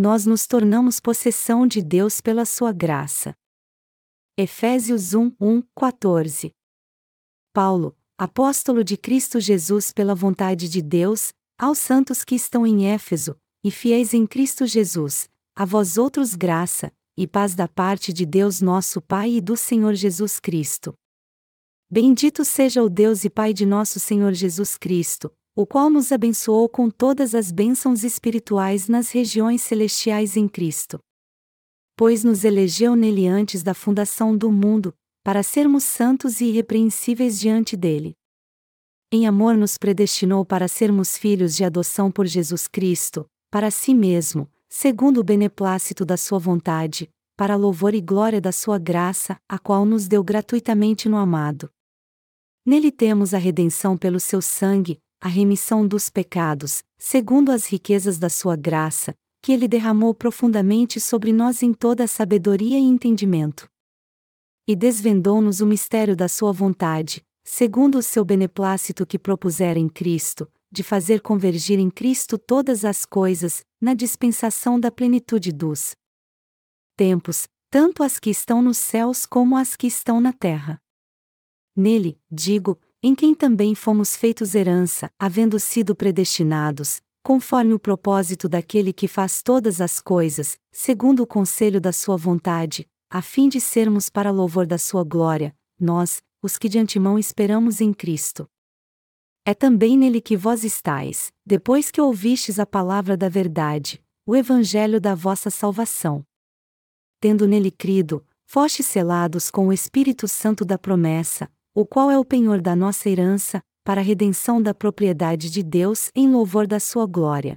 nós nos tornamos possessão de Deus pela sua graça. Efésios 1, 1, 14 Paulo, apóstolo de Cristo Jesus pela vontade de Deus, aos santos que estão em Éfeso, e fiéis em Cristo Jesus, a vós outros graça, e paz da parte de Deus nosso Pai e do Senhor Jesus Cristo. Bendito seja o Deus e Pai de nosso Senhor Jesus Cristo, o qual nos abençoou com todas as bênçãos espirituais nas regiões celestiais em Cristo. Pois nos elegeu nele antes da fundação do mundo, para sermos santos e irrepreensíveis diante dele. Em amor nos predestinou para sermos filhos de adoção por Jesus Cristo, para si mesmo, segundo o beneplácito da sua vontade, para louvor e glória da sua graça, a qual nos deu gratuitamente no amado. Nele temos a redenção pelo seu sangue, a remissão dos pecados, segundo as riquezas da sua graça, que ele derramou profundamente sobre nós em toda a sabedoria e entendimento. E desvendou-nos o mistério da sua vontade, segundo o seu beneplácito que propusera em Cristo, de fazer convergir em Cristo todas as coisas, na dispensação da plenitude dos tempos, tanto as que estão nos céus como as que estão na terra. Nele, digo, em quem também fomos feitos herança, havendo sido predestinados, conforme o propósito daquele que faz todas as coisas, segundo o conselho da sua vontade, a fim de sermos para louvor da sua glória, nós, os que de antemão esperamos em Cristo. É também nele que vós estáis, depois que ouvistes a palavra da verdade, o evangelho da vossa salvação. Tendo nele crido, fostes selados com o Espírito Santo da promessa, o qual é o penhor da nossa herança, para a redenção da propriedade de Deus em louvor da sua glória.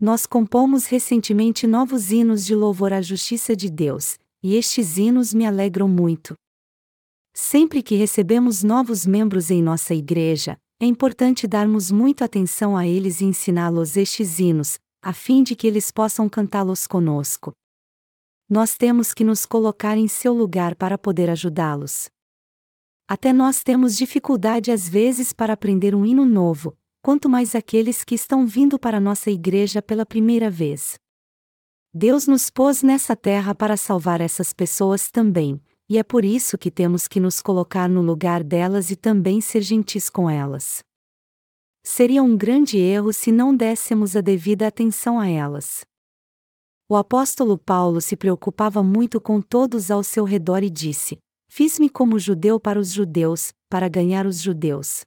Nós compomos recentemente novos hinos de louvor à justiça de Deus, e estes hinos me alegram muito. Sempre que recebemos novos membros em nossa igreja, é importante darmos muito atenção a eles e ensiná-los estes hinos, a fim de que eles possam cantá-los conosco. Nós temos que nos colocar em seu lugar para poder ajudá-los. Até nós temos dificuldade às vezes para aprender um hino novo, quanto mais aqueles que estão vindo para nossa igreja pela primeira vez. Deus nos pôs nessa terra para salvar essas pessoas também, e é por isso que temos que nos colocar no lugar delas e também ser gentis com elas. Seria um grande erro se não dessemos a devida atenção a elas. O apóstolo Paulo se preocupava muito com todos ao seu redor e disse: Fiz-me como judeu para os judeus, para ganhar os judeus.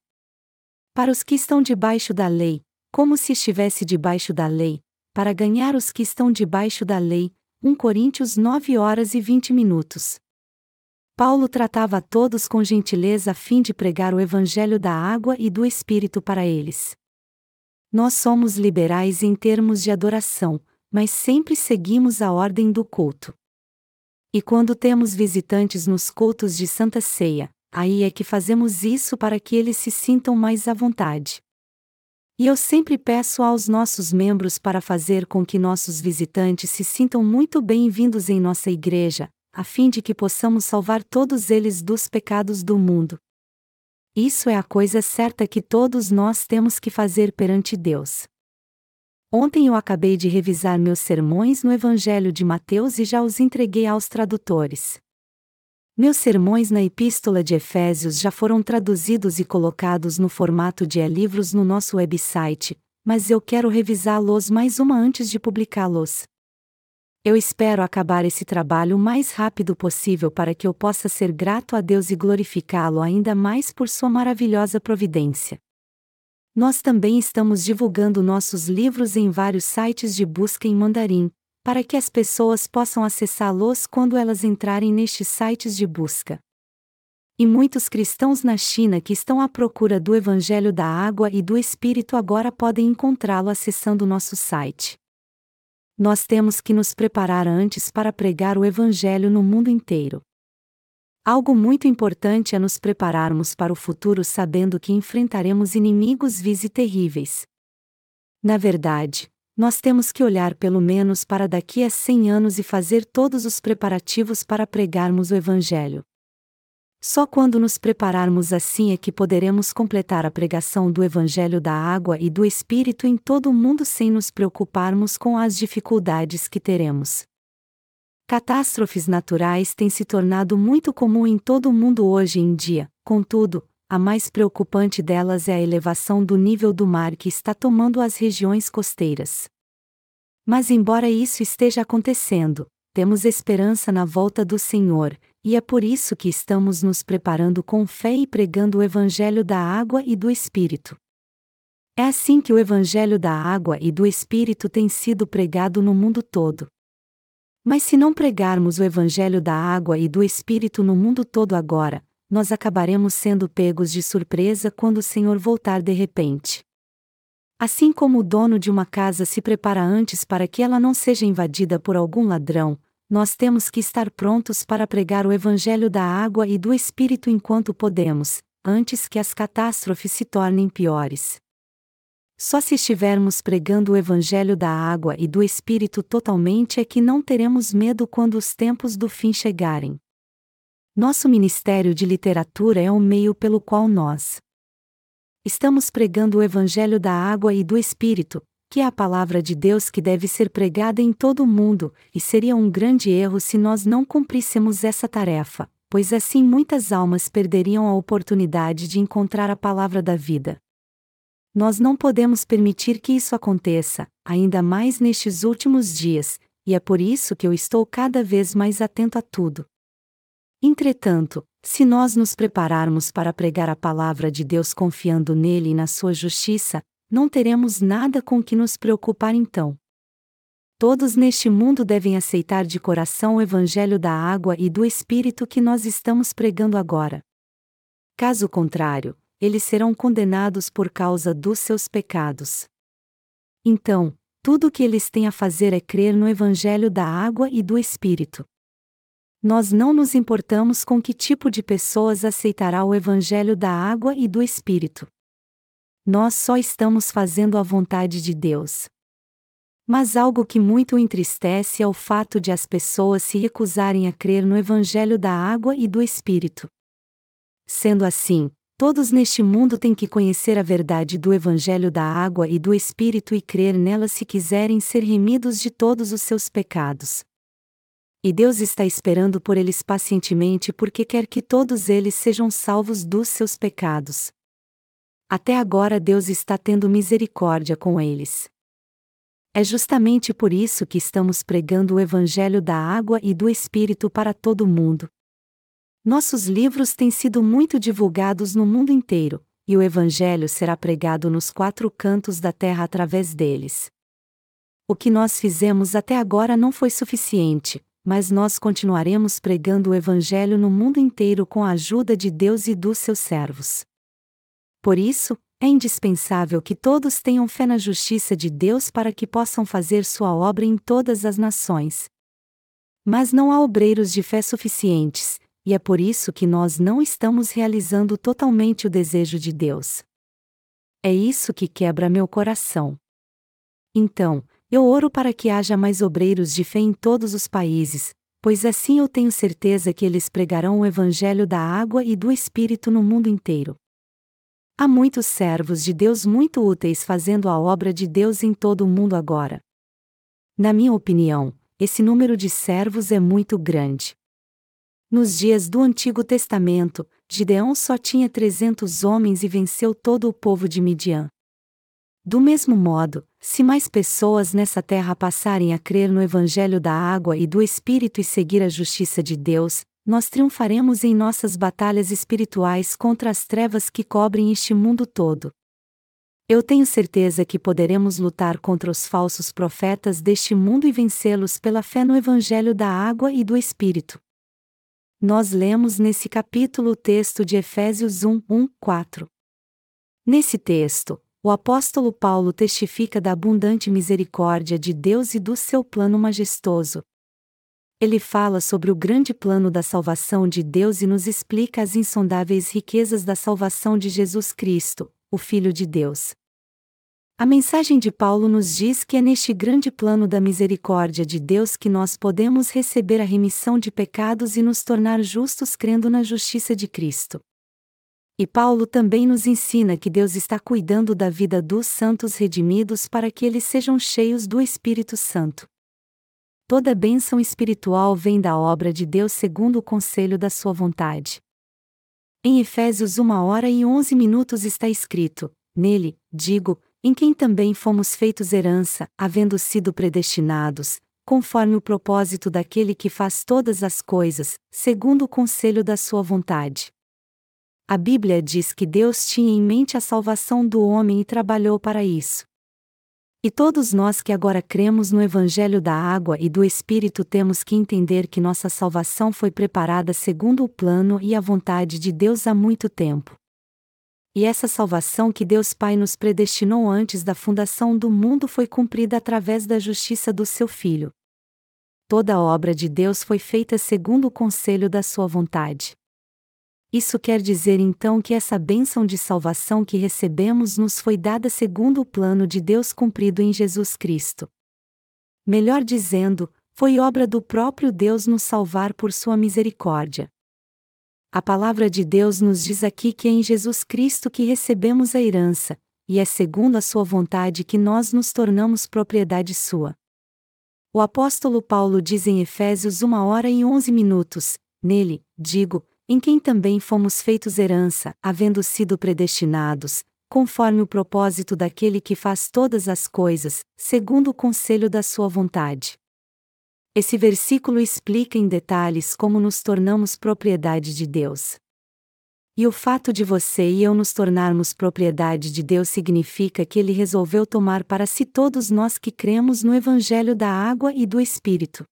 Para os que estão debaixo da lei, como se estivesse debaixo da lei, para ganhar os que estão debaixo da lei. 1 Coríntios 9 horas e 20 minutos. Paulo tratava a todos com gentileza a fim de pregar o evangelho da água e do espírito para eles. Nós somos liberais em termos de adoração, mas sempre seguimos a ordem do culto. E quando temos visitantes nos cultos de Santa Ceia, aí é que fazemos isso para que eles se sintam mais à vontade. E eu sempre peço aos nossos membros para fazer com que nossos visitantes se sintam muito bem-vindos em nossa igreja, a fim de que possamos salvar todos eles dos pecados do mundo. Isso é a coisa certa que todos nós temos que fazer perante Deus. Ontem eu acabei de revisar meus sermões no Evangelho de Mateus e já os entreguei aos tradutores. Meus sermões na Epístola de Efésios já foram traduzidos e colocados no formato de e-livros no nosso website, mas eu quero revisá-los mais uma antes de publicá-los. Eu espero acabar esse trabalho o mais rápido possível para que eu possa ser grato a Deus e glorificá-lo ainda mais por sua maravilhosa providência. Nós também estamos divulgando nossos livros em vários sites de busca em mandarim, para que as pessoas possam acessá-los quando elas entrarem nestes sites de busca. E muitos cristãos na China que estão à procura do Evangelho da Água e do Espírito agora podem encontrá-lo acessando nosso site nós temos que nos preparar antes para pregar o Evangelho no mundo inteiro. Algo muito importante é nos prepararmos para o futuro sabendo que enfrentaremos inimigos vis e terríveis. Na verdade, nós temos que olhar pelo menos para daqui a 100 anos e fazer todos os preparativos para pregarmos o Evangelho. Só quando nos prepararmos assim é que poderemos completar a pregação do Evangelho da Água e do Espírito em todo o mundo sem nos preocuparmos com as dificuldades que teremos. Catástrofes naturais têm se tornado muito comum em todo o mundo hoje em dia, contudo, a mais preocupante delas é a elevação do nível do mar que está tomando as regiões costeiras. Mas, embora isso esteja acontecendo, temos esperança na volta do Senhor, e é por isso que estamos nos preparando com fé e pregando o Evangelho da água e do Espírito. É assim que o Evangelho da água e do Espírito tem sido pregado no mundo todo. Mas se não pregarmos o Evangelho da água e do Espírito no mundo todo agora, nós acabaremos sendo pegos de surpresa quando o Senhor voltar de repente. Assim como o dono de uma casa se prepara antes para que ela não seja invadida por algum ladrão, nós temos que estar prontos para pregar o Evangelho da água e do Espírito enquanto podemos, antes que as catástrofes se tornem piores. Só se estivermos pregando o Evangelho da água e do Espírito totalmente é que não teremos medo quando os tempos do fim chegarem. Nosso Ministério de Literatura é o meio pelo qual nós estamos pregando o Evangelho da água e do Espírito, que é a palavra de Deus que deve ser pregada em todo o mundo, e seria um grande erro se nós não cumpríssemos essa tarefa, pois assim muitas almas perderiam a oportunidade de encontrar a palavra da vida. Nós não podemos permitir que isso aconteça, ainda mais nestes últimos dias, e é por isso que eu estou cada vez mais atento a tudo. Entretanto, se nós nos prepararmos para pregar a palavra de Deus confiando nele e na sua justiça, não teremos nada com que nos preocupar então. Todos neste mundo devem aceitar de coração o Evangelho da água e do Espírito que nós estamos pregando agora. Caso contrário, eles serão condenados por causa dos seus pecados. Então, tudo o que eles têm a fazer é crer no Evangelho da água e do Espírito. Nós não nos importamos com que tipo de pessoas aceitará o Evangelho da água e do Espírito nós só estamos fazendo a vontade de Deus. Mas algo que muito entristece é o fato de as pessoas se recusarem a crer no Evangelho da água e do Espírito. Sendo assim, todos neste mundo têm que conhecer a verdade do Evangelho da água e do Espírito e crer nela se quiserem ser remidos de todos os seus pecados. E Deus está esperando por eles pacientemente porque quer que todos eles sejam salvos dos seus pecados. Até agora Deus está tendo misericórdia com eles. É justamente por isso que estamos pregando o Evangelho da água e do Espírito para todo mundo. Nossos livros têm sido muito divulgados no mundo inteiro, e o Evangelho será pregado nos quatro cantos da terra através deles. O que nós fizemos até agora não foi suficiente, mas nós continuaremos pregando o Evangelho no mundo inteiro com a ajuda de Deus e dos seus servos. Por isso, é indispensável que todos tenham fé na justiça de Deus para que possam fazer sua obra em todas as nações. Mas não há obreiros de fé suficientes, e é por isso que nós não estamos realizando totalmente o desejo de Deus. É isso que quebra meu coração. Então, eu oro para que haja mais obreiros de fé em todos os países, pois assim eu tenho certeza que eles pregarão o Evangelho da água e do Espírito no mundo inteiro. Há muitos servos de Deus muito úteis fazendo a obra de Deus em todo o mundo agora. Na minha opinião, esse número de servos é muito grande. Nos dias do Antigo Testamento, Gideão só tinha 300 homens e venceu todo o povo de Midian. Do mesmo modo, se mais pessoas nessa terra passarem a crer no Evangelho da água e do Espírito e seguir a justiça de Deus, nós triunfaremos em nossas batalhas espirituais contra as trevas que cobrem este mundo todo. Eu tenho certeza que poderemos lutar contra os falsos profetas deste mundo e vencê-los pela fé no Evangelho da Água e do Espírito. Nós lemos nesse capítulo o texto de Efésios 1, 1, 4. Nesse texto, o apóstolo Paulo testifica da abundante misericórdia de Deus e do seu plano majestoso, ele fala sobre o grande plano da salvação de Deus e nos explica as insondáveis riquezas da salvação de Jesus Cristo, o Filho de Deus. A mensagem de Paulo nos diz que é neste grande plano da misericórdia de Deus que nós podemos receber a remissão de pecados e nos tornar justos crendo na justiça de Cristo. E Paulo também nos ensina que Deus está cuidando da vida dos santos redimidos para que eles sejam cheios do Espírito Santo. Toda bênção espiritual vem da obra de Deus segundo o conselho da sua vontade. Em Efésios 1 hora e 11 minutos está escrito: Nele, digo, em quem também fomos feitos herança, havendo sido predestinados, conforme o propósito daquele que faz todas as coisas, segundo o conselho da sua vontade. A Bíblia diz que Deus tinha em mente a salvação do homem e trabalhou para isso. E todos nós que agora cremos no Evangelho da Água e do Espírito temos que entender que nossa salvação foi preparada segundo o plano e a vontade de Deus há muito tempo. E essa salvação que Deus Pai nos predestinou antes da fundação do mundo foi cumprida através da justiça do seu Filho. Toda a obra de Deus foi feita segundo o conselho da sua vontade. Isso quer dizer então que essa bênção de salvação que recebemos nos foi dada segundo o plano de Deus cumprido em Jesus Cristo. Melhor dizendo, foi obra do próprio Deus nos salvar por sua misericórdia. A palavra de Deus nos diz aqui que é em Jesus Cristo que recebemos a herança, e é segundo a sua vontade que nós nos tornamos propriedade sua. O apóstolo Paulo diz em Efésios 1 hora e 11 minutos: Nele, digo, em quem também fomos feitos herança, havendo sido predestinados, conforme o propósito daquele que faz todas as coisas, segundo o conselho da sua vontade. Esse versículo explica em detalhes como nos tornamos propriedade de Deus. E o fato de você e eu nos tornarmos propriedade de Deus significa que Ele resolveu tomar para si todos nós que cremos no Evangelho da Água e do Espírito.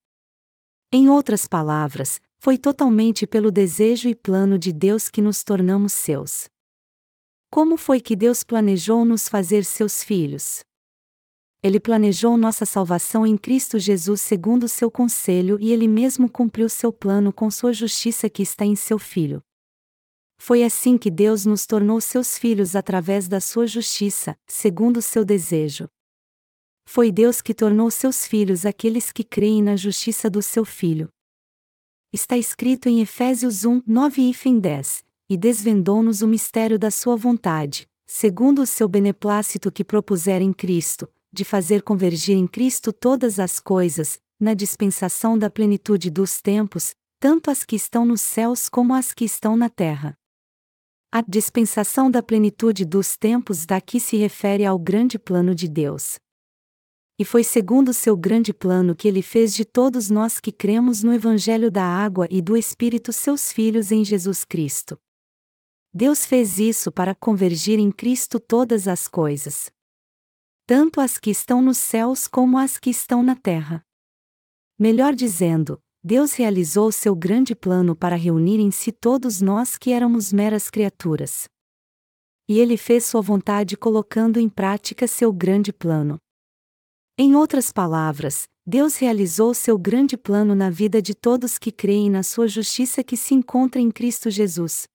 Em outras palavras, foi totalmente pelo desejo e plano de Deus que nos tornamos seus. Como foi que Deus planejou nos fazer seus filhos? Ele planejou nossa salvação em Cristo Jesus segundo seu conselho e ele mesmo cumpriu seu plano com sua justiça que está em seu Filho. Foi assim que Deus nos tornou seus filhos através da sua justiça, segundo seu desejo. Foi Deus que tornou seus filhos aqueles que creem na justiça do seu Filho está escrito em Efésios 1, 9 e 10, e desvendou-nos o mistério da sua vontade, segundo o seu beneplácito que propuser em Cristo, de fazer convergir em Cristo todas as coisas, na dispensação da plenitude dos tempos, tanto as que estão nos céus como as que estão na terra. A dispensação da plenitude dos tempos daqui se refere ao grande plano de Deus e foi segundo seu grande plano que ele fez de todos nós que cremos no Evangelho da Água e do Espírito seus filhos em Jesus Cristo. Deus fez isso para convergir em Cristo todas as coisas. Tanto as que estão nos céus como as que estão na terra. Melhor dizendo, Deus realizou seu grande plano para reunir em si todos nós que éramos meras criaturas. E ele fez sua vontade colocando em prática seu grande plano. Em outras palavras, Deus realizou seu grande plano na vida de todos que creem na sua justiça que se encontra em Cristo Jesus.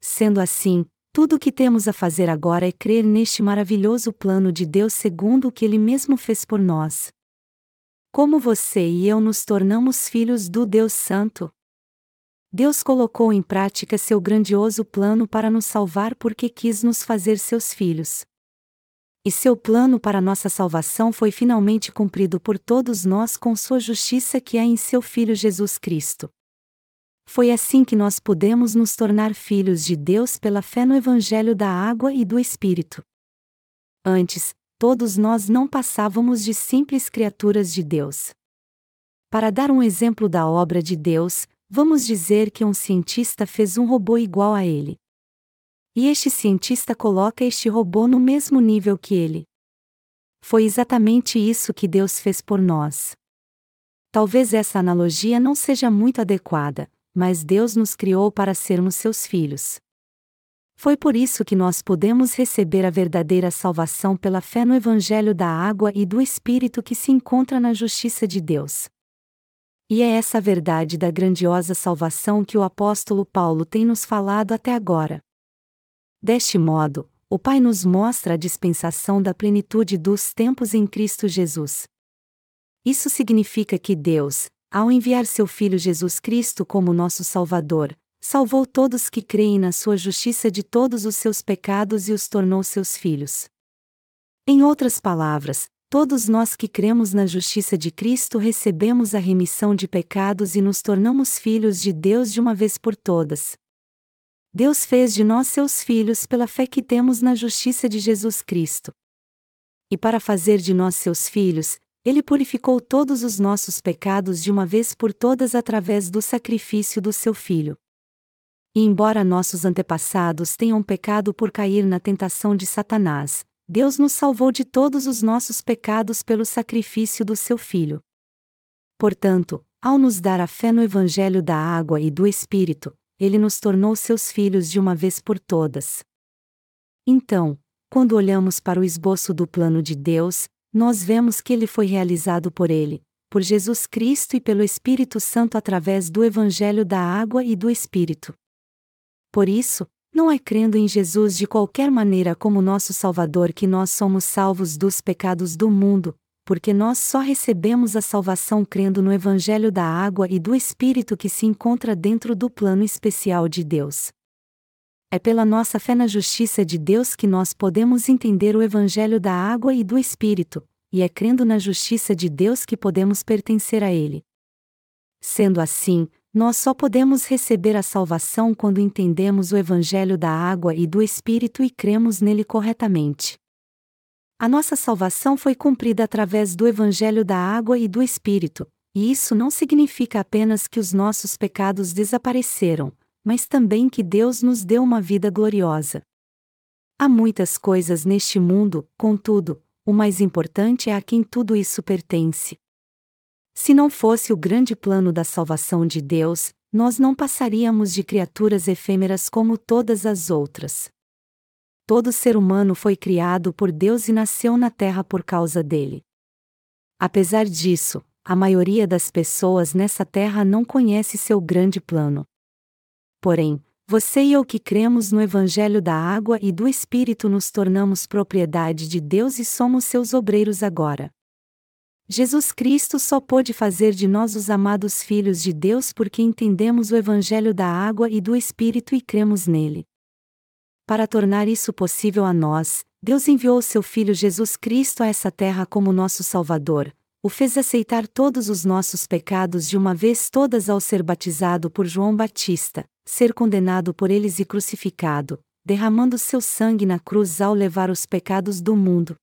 Sendo assim, tudo o que temos a fazer agora é crer neste maravilhoso plano de Deus segundo o que Ele mesmo fez por nós. Como você e eu nos tornamos filhos do Deus Santo? Deus colocou em prática seu grandioso plano para nos salvar porque quis nos fazer seus filhos e seu plano para nossa salvação foi finalmente cumprido por todos nós com sua justiça que é em seu Filho Jesus Cristo. Foi assim que nós pudemos nos tornar filhos de Deus pela fé no Evangelho da Água e do Espírito. Antes, todos nós não passávamos de simples criaturas de Deus. Para dar um exemplo da obra de Deus, vamos dizer que um cientista fez um robô igual a ele. E este cientista coloca este robô no mesmo nível que ele. Foi exatamente isso que Deus fez por nós. Talvez essa analogia não seja muito adequada, mas Deus nos criou para sermos seus filhos. Foi por isso que nós podemos receber a verdadeira salvação pela fé no Evangelho da água e do Espírito que se encontra na justiça de Deus. E é essa verdade da grandiosa salvação que o apóstolo Paulo tem nos falado até agora. Deste modo, o Pai nos mostra a dispensação da plenitude dos tempos em Cristo Jesus. Isso significa que Deus, ao enviar seu Filho Jesus Cristo como nosso Salvador, salvou todos que creem na sua justiça de todos os seus pecados e os tornou seus filhos. Em outras palavras, todos nós que cremos na justiça de Cristo recebemos a remissão de pecados e nos tornamos filhos de Deus de uma vez por todas. Deus fez de nós seus filhos pela fé que temos na justiça de Jesus Cristo. E para fazer de nós seus filhos, ele purificou todos os nossos pecados de uma vez por todas através do sacrifício do seu Filho. E embora nossos antepassados tenham pecado por cair na tentação de Satanás, Deus nos salvou de todos os nossos pecados pelo sacrifício do seu Filho. Portanto, ao nos dar a fé no Evangelho da água e do Espírito, ele nos tornou seus filhos de uma vez por todas. Então, quando olhamos para o esboço do plano de Deus, nós vemos que ele foi realizado por ele, por Jesus Cristo e pelo Espírito Santo através do Evangelho da Água e do Espírito. Por isso, não é crendo em Jesus de qualquer maneira como nosso Salvador que nós somos salvos dos pecados do mundo, porque nós só recebemos a salvação crendo no Evangelho da Água e do Espírito que se encontra dentro do plano especial de Deus. É pela nossa fé na justiça de Deus que nós podemos entender o Evangelho da água e do Espírito, e é crendo na justiça de Deus que podemos pertencer a Ele. Sendo assim, nós só podemos receber a salvação quando entendemos o Evangelho da água e do Espírito e cremos nele corretamente. A nossa salvação foi cumprida através do Evangelho da água e do Espírito, e isso não significa apenas que os nossos pecados desapareceram, mas também que Deus nos deu uma vida gloriosa. Há muitas coisas neste mundo, contudo, o mais importante é a quem tudo isso pertence. Se não fosse o grande plano da salvação de Deus, nós não passaríamos de criaturas efêmeras como todas as outras. Todo ser humano foi criado por Deus e nasceu na terra por causa dele. Apesar disso, a maioria das pessoas nessa terra não conhece seu grande plano. Porém, você e eu que cremos no Evangelho da Água e do Espírito nos tornamos propriedade de Deus e somos seus obreiros agora. Jesus Cristo só pôde fazer de nós os amados filhos de Deus porque entendemos o Evangelho da Água e do Espírito e cremos nele. Para tornar isso possível a nós, Deus enviou seu Filho Jesus Cristo a essa terra como nosso Salvador, o fez aceitar todos os nossos pecados de uma vez todas ao ser batizado por João Batista, ser condenado por eles e crucificado, derramando seu sangue na cruz ao levar os pecados do mundo.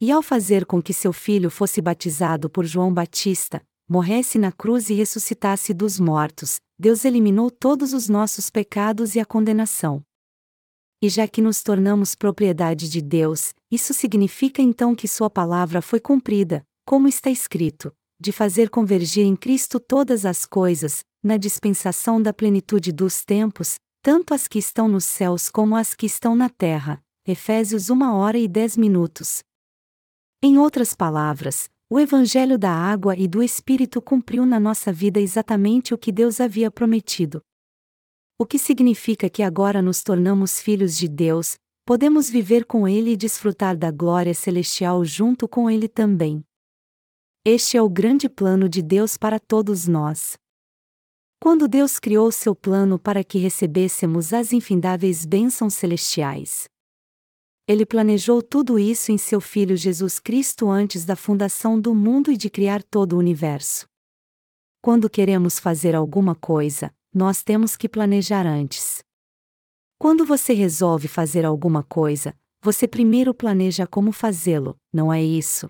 E ao fazer com que seu filho fosse batizado por João Batista, morresse na cruz e ressuscitasse dos mortos, Deus eliminou todos os nossos pecados e a condenação. E já que nos tornamos propriedade de Deus, isso significa então que Sua palavra foi cumprida, como está escrito: de fazer convergir em Cristo todas as coisas, na dispensação da plenitude dos tempos, tanto as que estão nos céus como as que estão na terra. Efésios 1 hora e 10 minutos. Em outras palavras, o Evangelho da água e do Espírito cumpriu na nossa vida exatamente o que Deus havia prometido. O que significa que agora nos tornamos filhos de Deus, podemos viver com Ele e desfrutar da glória celestial junto com Ele também. Este é o grande plano de Deus para todos nós. Quando Deus criou seu plano para que recebêssemos as infindáveis bênçãos celestiais. Ele planejou tudo isso em seu Filho Jesus Cristo antes da fundação do mundo e de criar todo o universo. Quando queremos fazer alguma coisa, nós temos que planejar antes. Quando você resolve fazer alguma coisa, você primeiro planeja como fazê-lo, não é isso?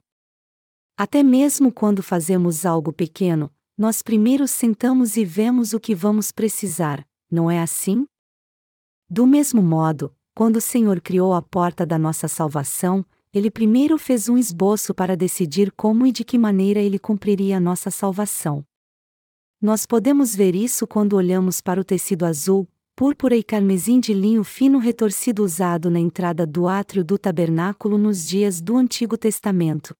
Até mesmo quando fazemos algo pequeno, nós primeiro sentamos e vemos o que vamos precisar, não é assim? Do mesmo modo, quando o Senhor criou a porta da nossa salvação, ele primeiro fez um esboço para decidir como e de que maneira ele cumpriria a nossa salvação. Nós podemos ver isso quando olhamos para o tecido azul, púrpura e carmesim de linho fino retorcido usado na entrada do átrio do tabernáculo nos dias do Antigo Testamento.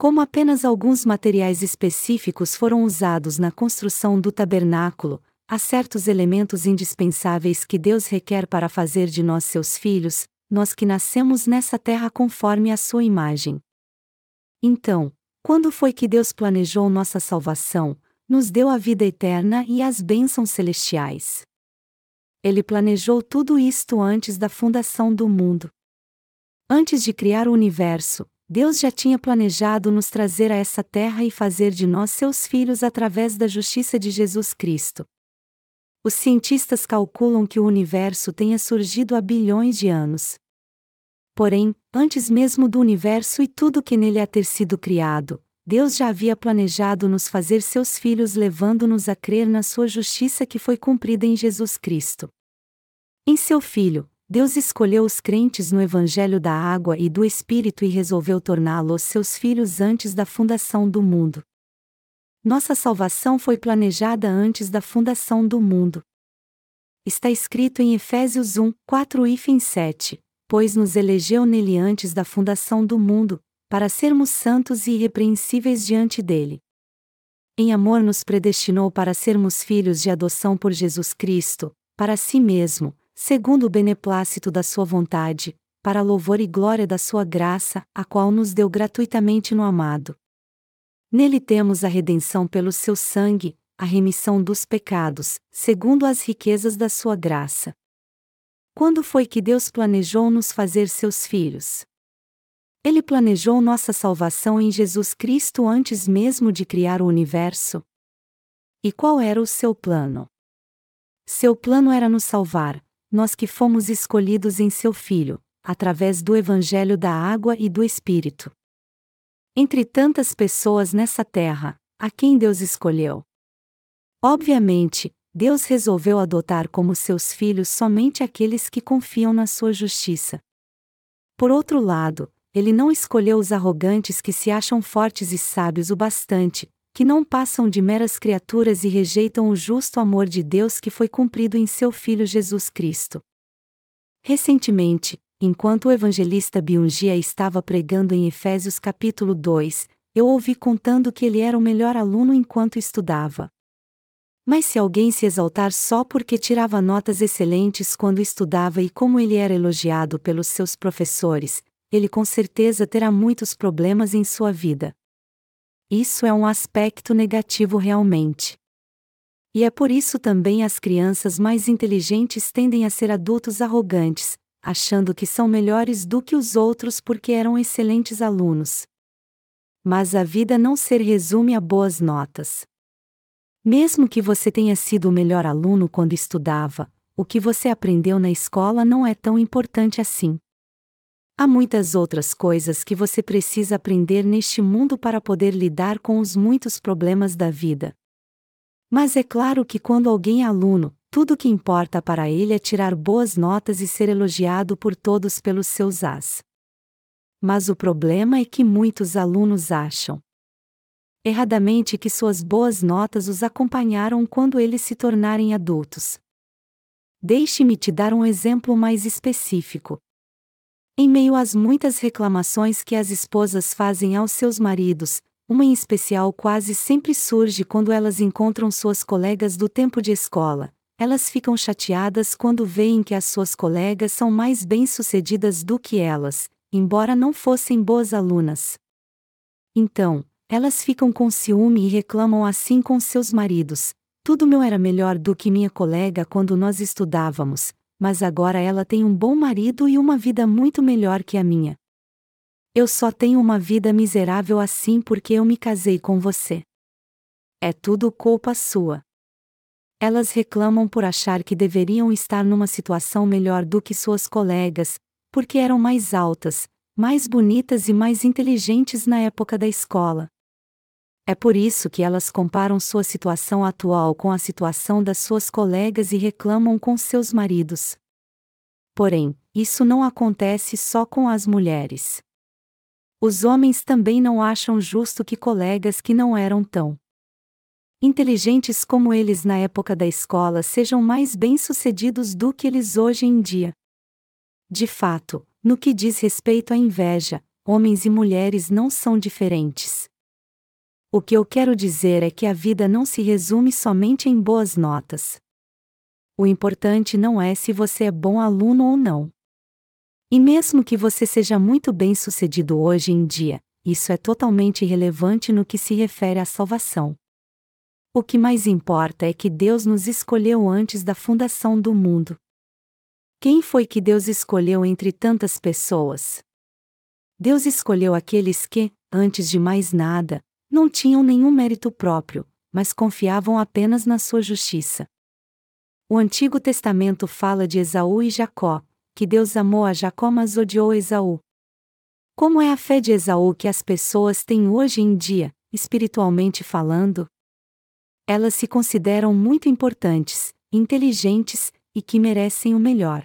Como apenas alguns materiais específicos foram usados na construção do tabernáculo, há certos elementos indispensáveis que Deus requer para fazer de nós seus filhos, nós que nascemos nessa terra conforme a sua imagem. Então, quando foi que Deus planejou nossa salvação, nos deu a vida eterna e as bênçãos celestiais? Ele planejou tudo isto antes da fundação do mundo. Antes de criar o universo, Deus já tinha planejado nos trazer a essa terra e fazer de nós seus filhos através da justiça de Jesus Cristo. Os cientistas calculam que o universo tenha surgido há bilhões de anos. Porém, antes mesmo do universo e tudo que nele a ter sido criado, Deus já havia planejado nos fazer seus filhos, levando-nos a crer na sua justiça que foi cumprida em Jesus Cristo. Em seu Filho, Deus escolheu os crentes no Evangelho da Água e do Espírito e resolveu torná-los seus filhos antes da fundação do mundo. Nossa salvação foi planejada antes da fundação do mundo. Está escrito em Efésios 1, 4 e 7, pois nos elegeu nele antes da fundação do mundo, para sermos santos e irrepreensíveis diante dele. Em amor nos predestinou para sermos filhos de adoção por Jesus Cristo, para si mesmo, segundo o beneplácito da Sua vontade, para louvor e glória da Sua graça, a qual nos deu gratuitamente no amado. Nele temos a redenção pelo seu sangue, a remissão dos pecados, segundo as riquezas da Sua graça. Quando foi que Deus planejou nos fazer seus filhos? Ele planejou nossa salvação em Jesus Cristo antes mesmo de criar o universo. E qual era o seu plano? Seu plano era nos salvar, nós que fomos escolhidos em seu Filho, através do Evangelho da Água e do Espírito. Entre tantas pessoas nessa terra, a quem Deus escolheu? Obviamente, Deus resolveu adotar como seus filhos somente aqueles que confiam na sua justiça. Por outro lado, ele não escolheu os arrogantes que se acham fortes e sábios o bastante, que não passam de meras criaturas e rejeitam o justo amor de Deus que foi cumprido em seu Filho Jesus Cristo. Recentemente, enquanto o evangelista Biungia estava pregando em Efésios capítulo 2, eu ouvi contando que ele era o melhor aluno enquanto estudava. Mas se alguém se exaltar só porque tirava notas excelentes quando estudava e como ele era elogiado pelos seus professores, ele com certeza terá muitos problemas em sua vida. Isso é um aspecto negativo realmente. E é por isso também as crianças mais inteligentes tendem a ser adultos arrogantes, achando que são melhores do que os outros porque eram excelentes alunos. Mas a vida não se resume a boas notas. Mesmo que você tenha sido o melhor aluno quando estudava, o que você aprendeu na escola não é tão importante assim. Há muitas outras coisas que você precisa aprender neste mundo para poder lidar com os muitos problemas da vida. Mas é claro que quando alguém é aluno, tudo o que importa para ele é tirar boas notas e ser elogiado por todos pelos seus as. Mas o problema é que muitos alunos acham erradamente que suas boas notas os acompanharam quando eles se tornarem adultos. Deixe-me te dar um exemplo mais específico. Em meio às muitas reclamações que as esposas fazem aos seus maridos, uma em especial quase sempre surge quando elas encontram suas colegas do tempo de escola. Elas ficam chateadas quando veem que as suas colegas são mais bem-sucedidas do que elas, embora não fossem boas alunas. Então, elas ficam com ciúme e reclamam assim com seus maridos: Tudo meu era melhor do que minha colega quando nós estudávamos, mas agora ela tem um bom marido e uma vida muito melhor que a minha. Eu só tenho uma vida miserável assim porque eu me casei com você. É tudo culpa sua. Elas reclamam por achar que deveriam estar numa situação melhor do que suas colegas, porque eram mais altas, mais bonitas e mais inteligentes na época da escola. É por isso que elas comparam sua situação atual com a situação das suas colegas e reclamam com seus maridos. Porém, isso não acontece só com as mulheres. Os homens também não acham justo que colegas que não eram tão inteligentes como eles na época da escola sejam mais bem-sucedidos do que eles hoje em dia. De fato, no que diz respeito à inveja, homens e mulheres não são diferentes. O que eu quero dizer é que a vida não se resume somente em boas notas. O importante não é se você é bom aluno ou não. E mesmo que você seja muito bem sucedido hoje em dia, isso é totalmente irrelevante no que se refere à salvação. O que mais importa é que Deus nos escolheu antes da fundação do mundo. Quem foi que Deus escolheu entre tantas pessoas? Deus escolheu aqueles que, antes de mais nada, não tinham nenhum mérito próprio, mas confiavam apenas na sua justiça. O Antigo Testamento fala de Esaú e Jacó, que Deus amou a Jacó mas odiou Esaú. Como é a fé de Esaú que as pessoas têm hoje em dia, espiritualmente falando? Elas se consideram muito importantes, inteligentes e que merecem o melhor.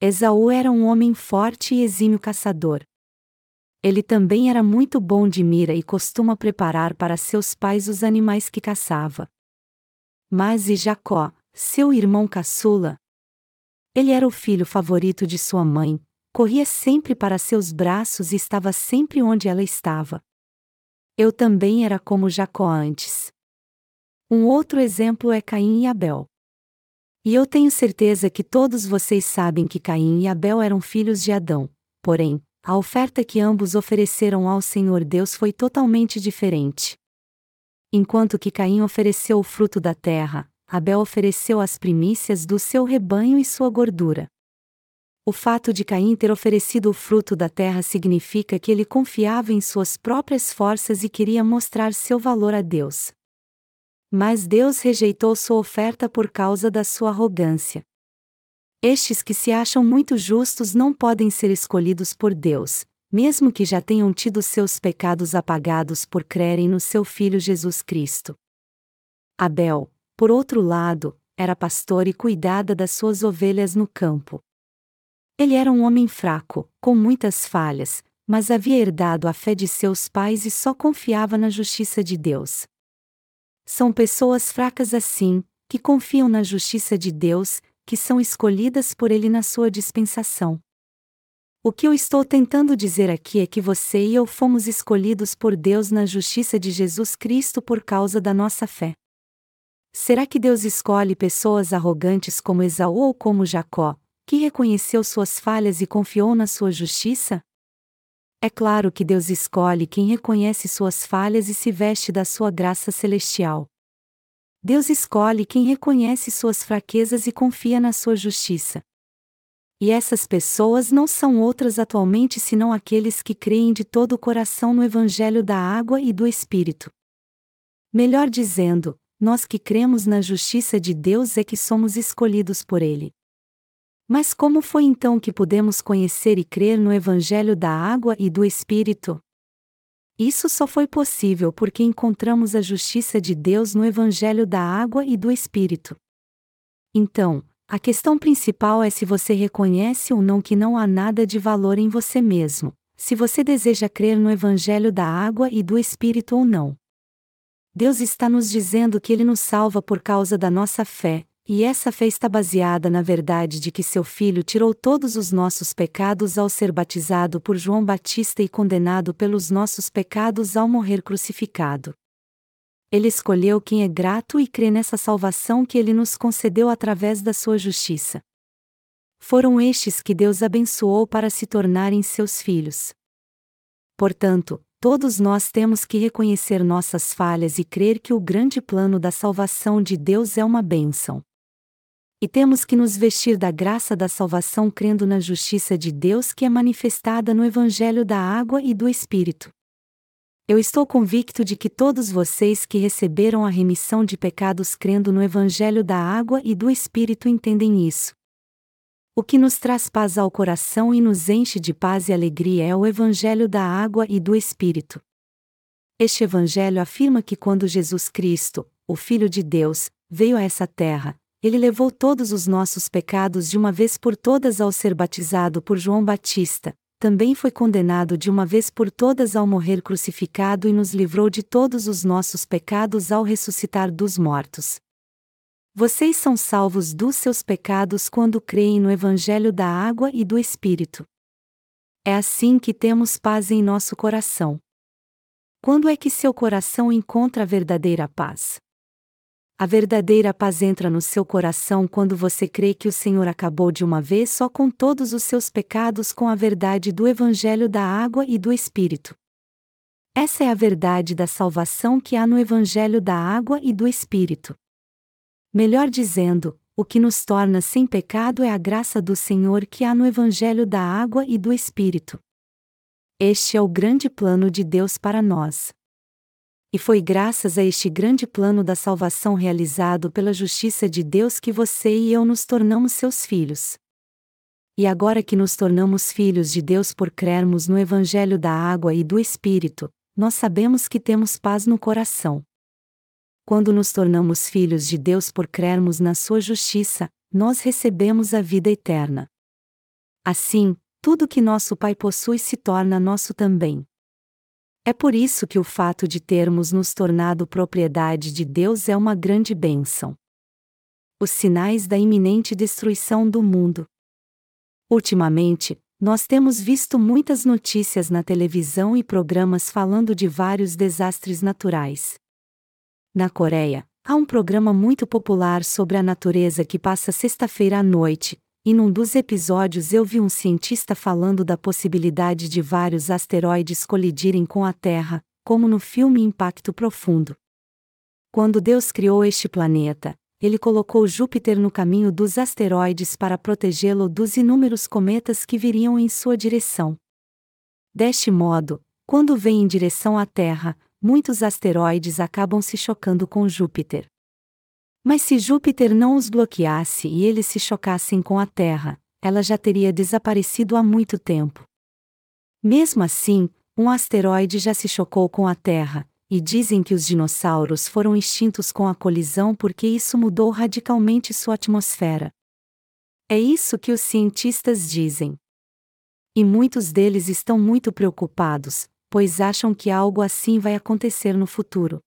Esaú era um homem forte e exímio caçador. Ele também era muito bom de mira e costuma preparar para seus pais os animais que caçava. Mas e Jacó, seu irmão caçula? Ele era o filho favorito de sua mãe, corria sempre para seus braços e estava sempre onde ela estava. Eu também era como Jacó antes. Um outro exemplo é Caim e Abel. E eu tenho certeza que todos vocês sabem que Caim e Abel eram filhos de Adão, porém, a oferta que ambos ofereceram ao Senhor Deus foi totalmente diferente. Enquanto que Caim ofereceu o fruto da terra, Abel ofereceu as primícias do seu rebanho e sua gordura. O fato de Caim ter oferecido o fruto da terra significa que ele confiava em suas próprias forças e queria mostrar seu valor a Deus. Mas Deus rejeitou sua oferta por causa da sua arrogância. Estes que se acham muito justos não podem ser escolhidos por Deus, mesmo que já tenham tido seus pecados apagados por crerem no seu Filho Jesus Cristo. Abel, por outro lado, era pastor e cuidava das suas ovelhas no campo. Ele era um homem fraco, com muitas falhas, mas havia herdado a fé de seus pais e só confiava na justiça de Deus. São pessoas fracas assim, que confiam na justiça de Deus, que são escolhidas por Ele na sua dispensação. O que eu estou tentando dizer aqui é que você e eu fomos escolhidos por Deus na justiça de Jesus Cristo por causa da nossa fé. Será que Deus escolhe pessoas arrogantes como Esaú ou como Jacó, que reconheceu suas falhas e confiou na sua justiça? É claro que Deus escolhe quem reconhece suas falhas e se veste da sua graça celestial. Deus escolhe quem reconhece suas fraquezas e confia na sua justiça. E essas pessoas não são outras atualmente senão aqueles que creem de todo o coração no Evangelho da água e do Espírito. Melhor dizendo, nós que cremos na justiça de Deus é que somos escolhidos por Ele. Mas como foi então que pudemos conhecer e crer no Evangelho da Água e do Espírito? Isso só foi possível porque encontramos a justiça de Deus no Evangelho da Água e do Espírito. Então, a questão principal é se você reconhece ou não que não há nada de valor em você mesmo, se você deseja crer no Evangelho da Água e do Espírito ou não. Deus está nos dizendo que Ele nos salva por causa da nossa fé, e essa fé está baseada na verdade de que seu filho tirou todos os nossos pecados ao ser batizado por João Batista e condenado pelos nossos pecados ao morrer crucificado. Ele escolheu quem é grato e crê nessa salvação que ele nos concedeu através da sua justiça. Foram estes que Deus abençoou para se tornarem seus filhos. Portanto, todos nós temos que reconhecer nossas falhas e crer que o grande plano da salvação de Deus é uma bênção. E temos que nos vestir da graça da salvação crendo na justiça de Deus que é manifestada no Evangelho da Água e do Espírito. Eu estou convicto de que todos vocês que receberam a remissão de pecados crendo no Evangelho da Água e do Espírito entendem isso. O que nos traz paz ao coração e nos enche de paz e alegria é o Evangelho da Água e do Espírito. Este Evangelho afirma que quando Jesus Cristo, o Filho de Deus, veio a essa terra, ele levou todos os nossos pecados de uma vez por todas ao ser batizado por João Batista, também foi condenado de uma vez por todas ao morrer crucificado e nos livrou de todos os nossos pecados ao ressuscitar dos mortos. Vocês são salvos dos seus pecados quando creem no Evangelho da Água e do Espírito. É assim que temos paz em nosso coração. Quando é que seu coração encontra a verdadeira paz? A verdadeira paz entra no seu coração quando você crê que o Senhor acabou de uma vez só com todos os seus pecados com a verdade do Evangelho da água e do Espírito. Essa é a verdade da salvação que há no Evangelho da água e do Espírito. Melhor dizendo, o que nos torna sem pecado é a graça do Senhor que há no Evangelho da água e do Espírito. Este é o grande plano de Deus para nós. E foi graças a este grande plano da salvação realizado pela justiça de Deus que você e eu nos tornamos seus filhos. E agora que nos tornamos filhos de Deus por crermos no Evangelho da água e do Espírito, nós sabemos que temos paz no coração. Quando nos tornamos filhos de Deus por crermos na Sua justiça, nós recebemos a vida eterna. Assim, tudo que nosso Pai possui se torna nosso também. É por isso que o fato de termos nos tornado propriedade de Deus é uma grande bênção. Os sinais da iminente destruição do mundo. Ultimamente, nós temos visto muitas notícias na televisão e programas falando de vários desastres naturais. Na Coreia, há um programa muito popular sobre a natureza que passa sexta-feira à noite, e num dos episódios eu vi um cientista falando da possibilidade de vários asteroides colidirem com a Terra, como no filme Impacto Profundo. Quando Deus criou este planeta, ele colocou Júpiter no caminho dos asteroides para protegê-lo dos inúmeros cometas que viriam em sua direção. Deste modo, quando vem em direção à Terra, muitos asteroides acabam se chocando com Júpiter. Mas se Júpiter não os bloqueasse e eles se chocassem com a Terra, ela já teria desaparecido há muito tempo. Mesmo assim, um asteroide já se chocou com a Terra, e dizem que os dinossauros foram extintos com a colisão porque isso mudou radicalmente sua atmosfera. É isso que os cientistas dizem. E muitos deles estão muito preocupados, pois acham que algo assim vai acontecer no futuro.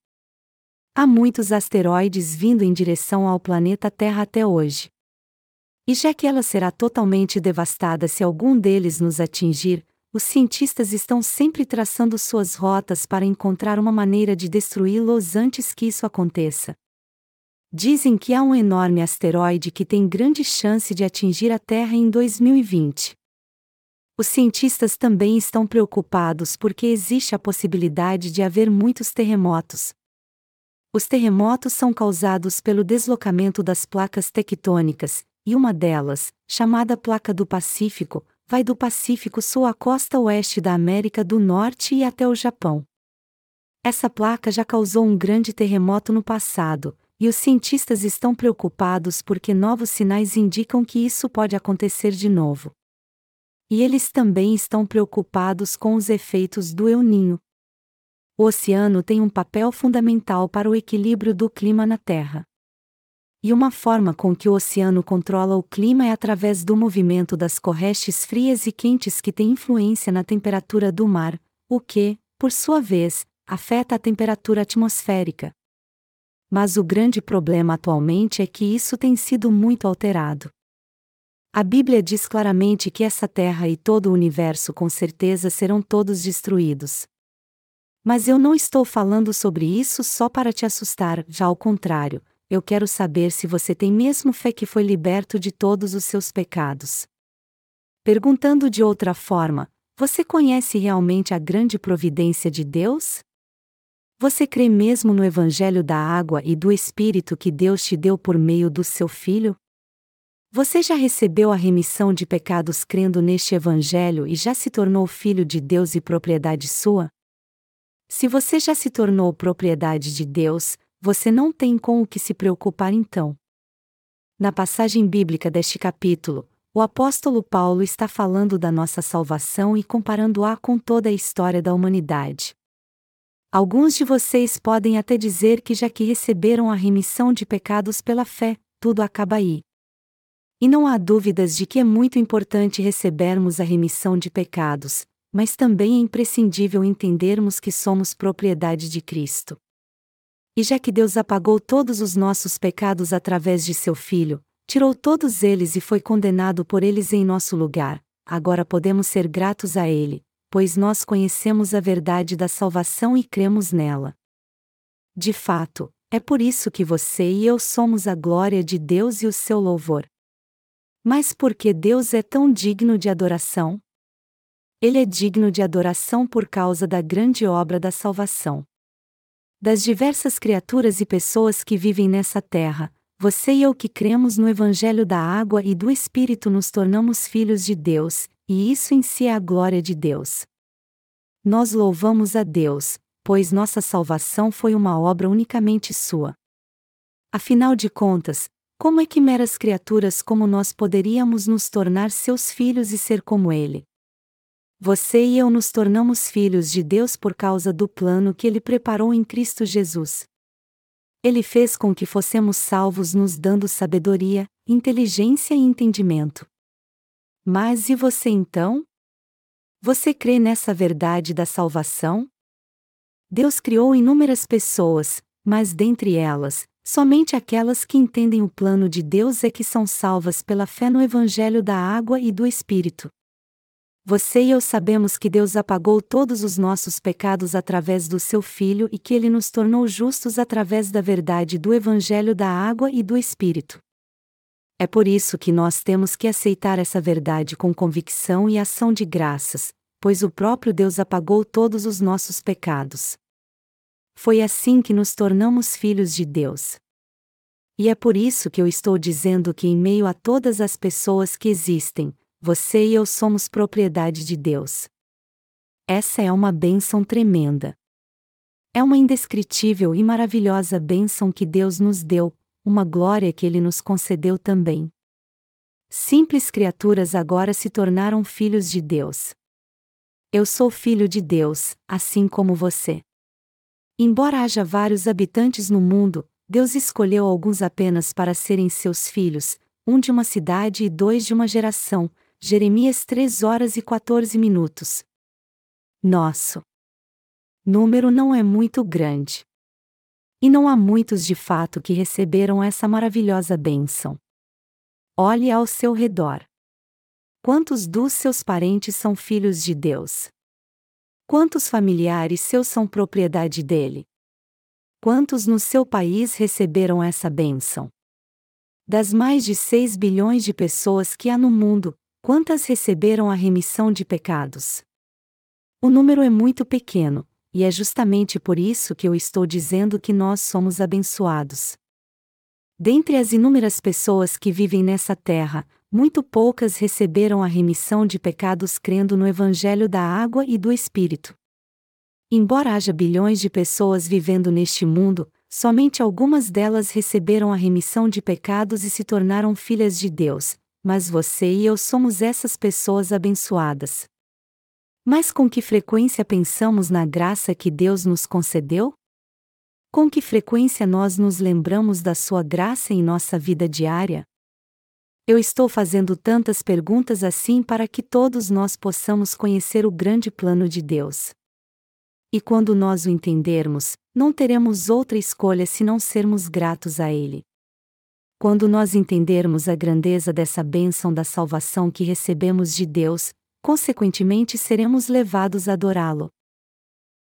Há muitos asteroides vindo em direção ao planeta Terra até hoje. E já que ela será totalmente devastada se algum deles nos atingir, os cientistas estão sempre traçando suas rotas para encontrar uma maneira de destruí-los antes que isso aconteça. Dizem que há um enorme asteroide que tem grande chance de atingir a Terra em 2020. Os cientistas também estão preocupados porque existe a possibilidade de haver muitos terremotos, os terremotos são causados pelo deslocamento das placas tectônicas, e uma delas, chamada Placa do Pacífico, vai do Pacífico Sul à costa oeste da América do Norte e até o Japão. Essa placa já causou um grande terremoto no passado, e os cientistas estão preocupados porque novos sinais indicam que isso pode acontecer de novo. E eles também estão preocupados com os efeitos do El Ninho, o oceano tem um papel fundamental para o equilíbrio do clima na Terra. E uma forma com que o oceano controla o clima é através do movimento das correntes frias e quentes que têm influência na temperatura do mar, o que, por sua vez, afeta a temperatura atmosférica. Mas o grande problema atualmente é que isso tem sido muito alterado. A Bíblia diz claramente que essa terra e todo o universo com certeza serão todos destruídos. Mas eu não estou falando sobre isso só para te assustar, já ao contrário, eu quero saber se você tem mesmo fé que foi liberto de todos os seus pecados. Perguntando de outra forma, você conhece realmente a grande providência de Deus? Você crê mesmo no Evangelho da água e do Espírito que Deus te deu por meio do seu Filho? Você já recebeu a remissão de pecados crendo neste Evangelho e já se tornou filho de Deus e propriedade sua? Se você já se tornou propriedade de Deus, você não tem com o que se preocupar então. Na passagem bíblica deste capítulo, o apóstolo Paulo está falando da nossa salvação e comparando-a com toda a história da humanidade. Alguns de vocês podem até dizer que já que receberam a remissão de pecados pela fé, tudo acaba aí. E não há dúvidas de que é muito importante recebermos a remissão de pecados, mas também é imprescindível entendermos que somos propriedade de Cristo. E já que Deus apagou todos os nossos pecados através de seu Filho, tirou todos eles e foi condenado por eles em nosso lugar, agora podemos ser gratos a Ele, pois nós conhecemos a verdade da salvação e cremos nela. De fato, É por isso que você e eu somos a glória de Deus e o seu louvor. Mas por que Deus é tão digno de adoração? Ele é digno de adoração por causa da grande obra da salvação. Das diversas criaturas e pessoas que vivem nessa terra, você e eu que cremos no Evangelho da água e do Espírito nos tornamos filhos de Deus, e isso em si é a glória de Deus. Nós louvamos a Deus, pois nossa salvação foi uma obra unicamente sua. Afinal de contas, como é que meras criaturas como nós poderíamos nos tornar seus filhos e ser como Ele? Você e eu nos tornamos filhos de Deus por causa do plano que Ele preparou em Cristo Jesus. Ele fez com que fossemos salvos nos dando sabedoria, inteligência e entendimento. Mas e você então? Você crê nessa verdade da salvação? Deus criou inúmeras pessoas, mas dentre elas, somente aquelas que entendem o plano de Deus é que são salvas pela fé no Evangelho da água e do Espírito. Você e eu sabemos que Deus apagou todos os nossos pecados através do seu Filho e que ele nos tornou justos através da verdade do Evangelho da água e do Espírito. É por isso que nós temos que aceitar essa verdade com convicção e ação de graças, pois o próprio Deus apagou todos os nossos pecados. Foi assim que nos tornamos filhos de Deus. E é por isso que eu estou dizendo que, em meio a todas as pessoas que existem, você e eu somos propriedade de Deus. Essa é uma bênção tremenda. É uma indescritível e maravilhosa bênção que Deus nos deu, uma glória que Ele nos concedeu também. Simples criaturas agora se tornaram filhos de Deus. Eu sou filho de Deus, assim como você. Embora haja vários habitantes no mundo, Deus escolheu alguns apenas para serem seus filhos, um de uma cidade e dois de uma geração, Jeremias 3 horas e 14 minutos. Nosso número não é muito grande. E não há muitos de fato que receberam essa maravilhosa bênção. Olhe ao seu redor. Quantos dos seus parentes são filhos de Deus? Quantos familiares seus são propriedade dele? Quantos no seu país receberam essa bênção? Das mais de 6 bilhões de pessoas que há no mundo, Quantas receberam a remissão de pecados? O número é muito pequeno, e é justamente por isso que eu estou dizendo que nós somos abençoados. Dentre as inúmeras pessoas que vivem nessa terra, muito poucas receberam a remissão de pecados crendo no Evangelho da água e do Espírito. Embora haja bilhões de pessoas vivendo neste mundo, somente algumas delas receberam a remissão de pecados e se tornaram filhas de Deus, mas você e eu somos essas pessoas abençoadas. Mas com que frequência pensamos na graça que Deus nos concedeu? Com que frequência nós nos lembramos da Sua graça em nossa vida diária? Eu estou fazendo tantas perguntas assim para que todos nós possamos conhecer o grande plano de Deus. E quando nós o entendermos, não teremos outra escolha senão sermos gratos a Ele. Quando nós entendermos a grandeza dessa bênção da salvação que recebemos de Deus, consequentemente seremos levados a adorá-lo.